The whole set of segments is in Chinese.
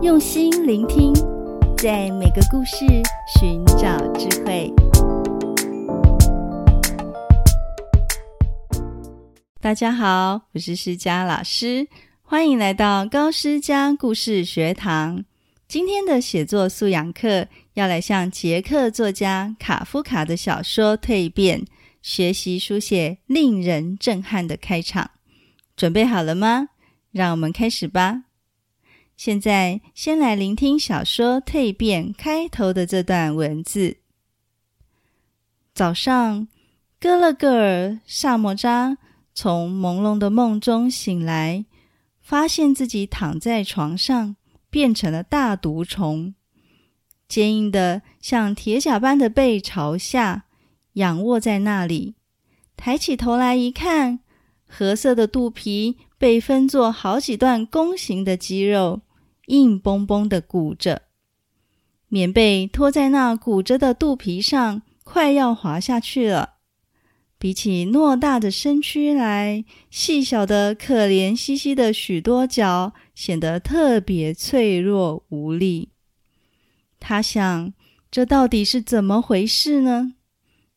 用心聆听，在每个故事寻找智慧。大家好，我是诗佳老师，欢迎来到高诗佳故事学堂。今天的写作素养课要来向捷克作家卡夫卡的小说《蜕变》学习书写令人震撼的开场。准备好了吗？让我们开始吧。现在，先来聆听小说《蜕变》开头的这段文字。早上，哥勒戈尔萨莫扎从朦胧的梦中醒来，发现自己躺在床上，变成了大毒虫，坚硬的像铁甲般的背朝下仰卧在那里。抬起头来一看，褐色的肚皮被分作好几段弓形的肌肉。硬绷绷的鼓着，棉被拖在那鼓着的肚皮上，快要滑下去了。比起偌大的身躯来，细小的、可怜兮兮的许多脚显得特别脆弱无力。他想：这到底是怎么回事呢？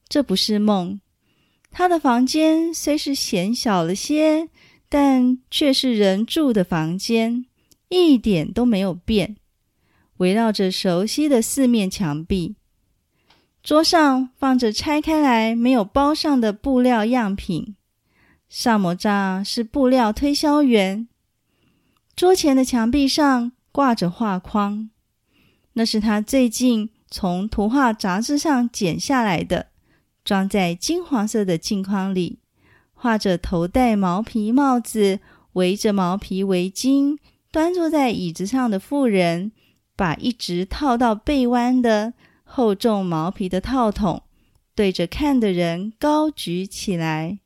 这不是梦。他的房间虽是显小了些，但却是人住的房间。一点都没有变，围绕着熟悉的四面墙壁。桌上放着拆开来没有包上的布料样品。萨摩扎是布料推销员。桌前的墙壁上挂着画框，那是他最近从图画杂志上剪下来的，装在金黄色的镜框里，画着头戴毛皮帽子，围着毛皮围巾。端坐在椅子上的妇人，把一直套到背弯的厚重毛皮的套筒对着看的人高举起来。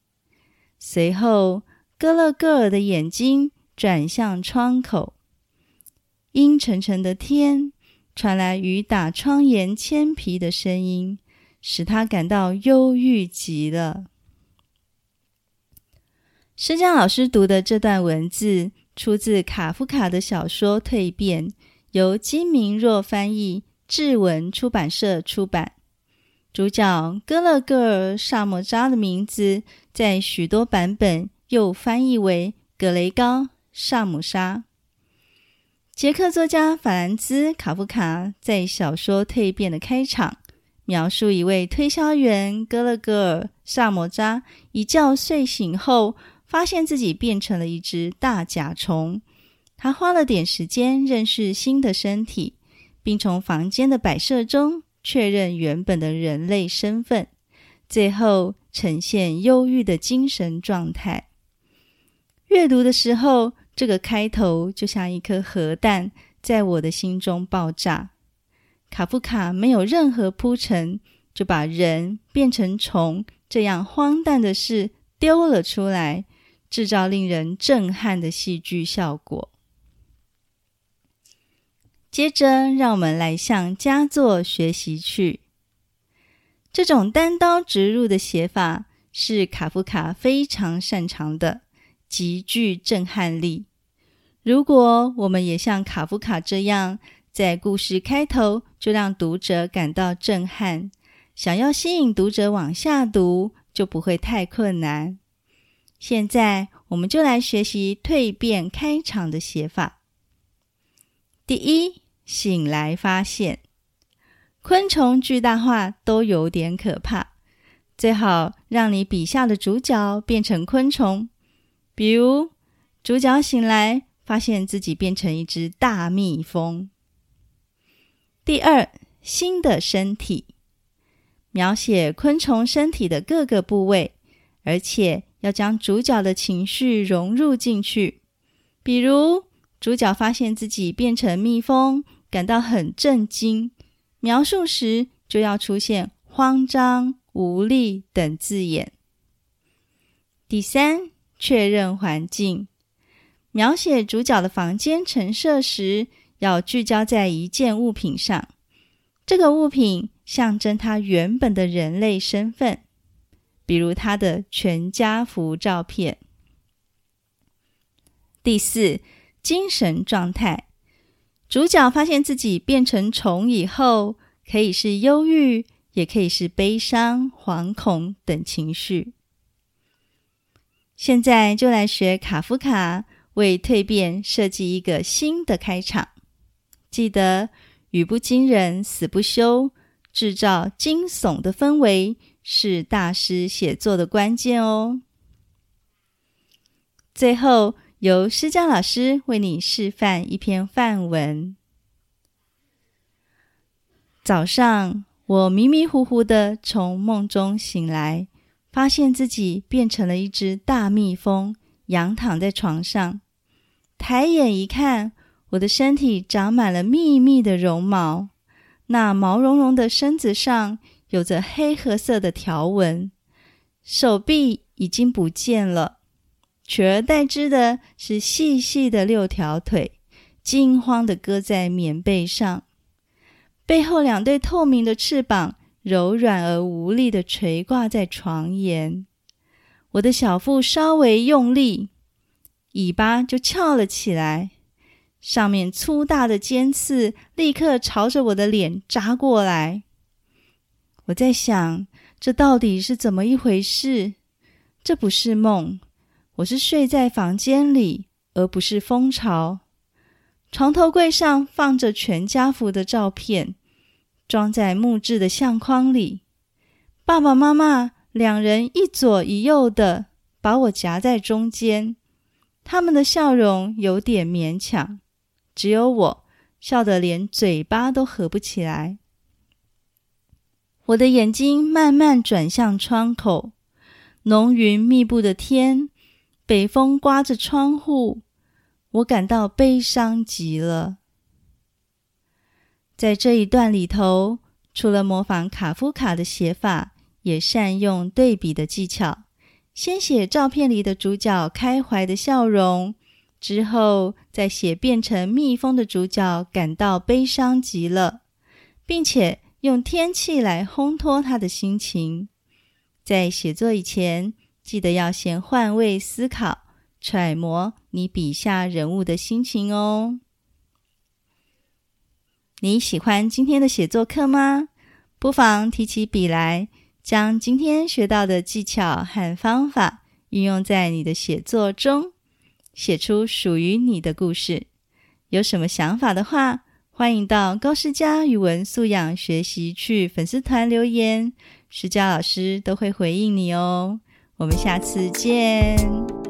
随后，戈勒戈尔的眼睛转向窗口，阴沉沉的天传来雨打窗沿铅皮的声音，使他感到忧郁极了。施江老师读的这段文字。出自卡夫卡的小说《蜕变》，由金明若翻译，志文出版社出版。主角哥勒戈尔萨摩扎的名字，在许多版本又翻译为格雷高萨姆沙。捷克作家法兰兹卡夫卡在小说《蜕变》的开场，描述一位推销员哥勒戈尔萨摩扎一觉睡醒后。发现自己变成了一只大甲虫，他花了点时间认识新的身体，并从房间的摆设中确认原本的人类身份，最后呈现忧郁的精神状态。阅读的时候，这个开头就像一颗核弹在我的心中爆炸。卡夫卡没有任何铺陈，就把人变成虫这样荒诞的事丢了出来。制造令人震撼的戏剧效果。接着，让我们来向佳作学习去。这种单刀直入的写法是卡夫卡非常擅长的，极具震撼力。如果我们也像卡夫卡这样，在故事开头就让读者感到震撼，想要吸引读者往下读，就不会太困难。现在，我们就来学习蜕变开场的写法。第一，醒来发现昆虫巨大化都有点可怕，最好让你笔下的主角变成昆虫。比如，主角醒来发现自己变成一只大蜜蜂。第二，新的身体，描写昆虫身体的各个部位，而且。要将主角的情绪融入进去，比如主角发现自己变成蜜蜂，感到很震惊。描述时就要出现慌张、无力等字眼。第三，确认环境，描写主角的房间陈设时，要聚焦在一件物品上，这个物品象征他原本的人类身份。比如他的全家福照片。第四，精神状态，主角发现自己变成虫以后，可以是忧郁，也可以是悲伤、惶恐等情绪。现在就来学卡夫卡为蜕变设计一个新的开场。记得语不惊人死不休，制造惊悚的氛围是大师写作的关键哦。最后。由施佳老师为你示范一篇范文。早上，我迷迷糊糊的从梦中醒来，发现自己变成了一只大蜜蜂，仰躺在床上。抬眼一看，我的身体长满了密密的绒毛，那毛茸茸的身子上有着黑褐色的条纹，手臂已经不见了。取而代之的是细细的六条腿，惊慌地搁在棉被上，背后两对透明的翅膀柔软而无力地垂挂在床沿。我的小腹稍微用力，尾巴就翘了起来，上面粗大的尖刺立刻朝着我的脸扎过来。我在想，这到底是怎么一回事？这不是梦。我是睡在房间里，而不是蜂巢。床头柜上放着全家福的照片，装在木质的相框里。爸爸妈妈两人一左一右的，把我夹在中间。他们的笑容有点勉强，只有我笑得连嘴巴都合不起来。我的眼睛慢慢转向窗口，浓云密布的天。北风刮着窗户，我感到悲伤极了。在这一段里头，除了模仿卡夫卡的写法，也善用对比的技巧。先写照片里的主角开怀的笑容，之后再写变成蜜蜂的主角感到悲伤极了，并且用天气来烘托他的心情。在写作以前，记得要先换位思考，揣摩你笔下人物的心情哦。你喜欢今天的写作课吗？不妨提起笔来，将今天学到的技巧和方法运用在你的写作中，写出属于你的故事。有什么想法的话，欢迎到高诗佳语文素养学习去粉丝团留言，诗佳老师都会回应你哦。我们下次见。